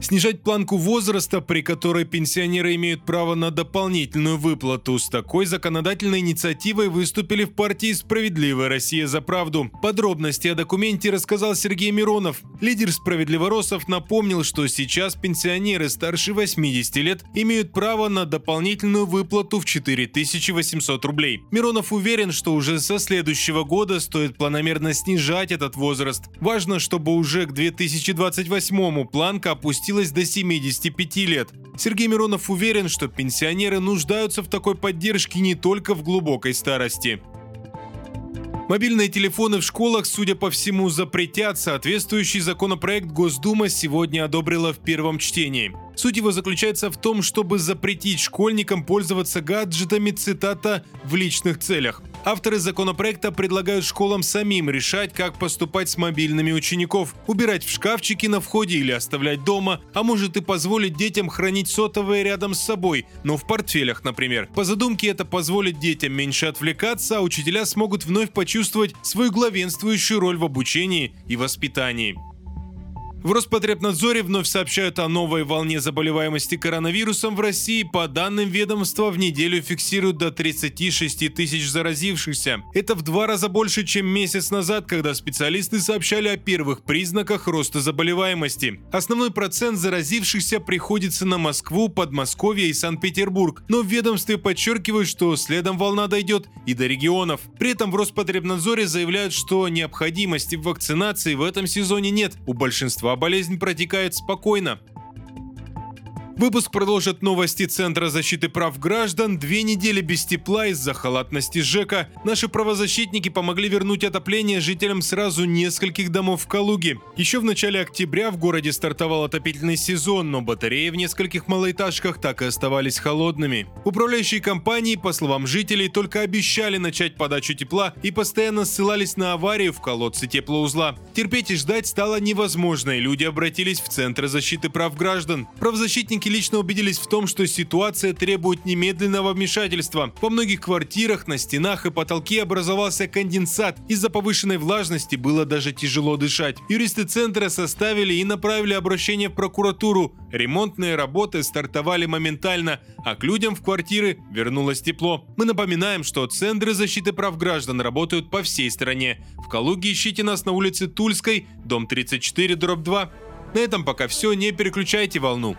Снижать планку возраста, при которой пенсионеры имеют право на дополнительную выплату. С такой законодательной инициативой выступили в партии «Справедливая Россия за правду». Подробности о документе рассказал Сергей Миронов. Лидер «Справедливоросов» напомнил, что сейчас пенсионеры старше 80 лет имеют право на дополнительную выплату в 4800 рублей. Миронов уверен, что уже со следующего года стоит планомерно снижать этот возраст. Важно, чтобы уже к 2028 планка опустилась опустилась до 75 лет. Сергей Миронов уверен, что пенсионеры нуждаются в такой поддержке не только в глубокой старости. Мобильные телефоны в школах, судя по всему, запретят. Соответствующий законопроект Госдума сегодня одобрила в первом чтении. Суть его заключается в том, чтобы запретить школьникам пользоваться гаджетами, цитата, в личных целях. Авторы законопроекта предлагают школам самим решать, как поступать с мобильными учеников. Убирать в шкафчики на входе или оставлять дома, а может и позволить детям хранить сотовые рядом с собой, но в портфелях, например. По задумке это позволит детям меньше отвлекаться, а учителя смогут вновь почувствовать свою главенствующую роль в обучении и воспитании. В Роспотребнадзоре вновь сообщают о новой волне заболеваемости коронавирусом в России. По данным ведомства, в неделю фиксируют до 36 тысяч заразившихся. Это в два раза больше, чем месяц назад, когда специалисты сообщали о первых признаках роста заболеваемости. Основной процент заразившихся приходится на Москву, Подмосковье и Санкт-Петербург. Но в ведомстве подчеркивают, что следом волна дойдет и до регионов. При этом в Роспотребнадзоре заявляют, что необходимости в вакцинации в этом сезоне нет у большинства болезнь протекает спокойно. Выпуск продолжит новости Центра защиты прав граждан. Две недели без тепла из-за халатности ЖЭКа. Наши правозащитники помогли вернуть отопление жителям сразу нескольких домов в Калуге. Еще в начале октября в городе стартовал отопительный сезон, но батареи в нескольких малоэтажках так и оставались холодными. Управляющие компании, по словам жителей, только обещали начать подачу тепла и постоянно ссылались на аварию в колодце теплоузла. Терпеть и ждать стало невозможно, и люди обратились в Центр защиты прав граждан. Правозащитники Сотрудники лично убедились в том, что ситуация требует немедленного вмешательства. Во многих квартирах на стенах и потолке образовался конденсат. Из-за повышенной влажности было даже тяжело дышать. Юристы центра составили и направили обращение в прокуратуру. Ремонтные работы стартовали моментально, а к людям в квартиры вернулось тепло. Мы напоминаем, что центры защиты прав граждан работают по всей стране. В Калуге ищите нас на улице Тульской, дом 34, дробь 2. На этом пока все, не переключайте волну.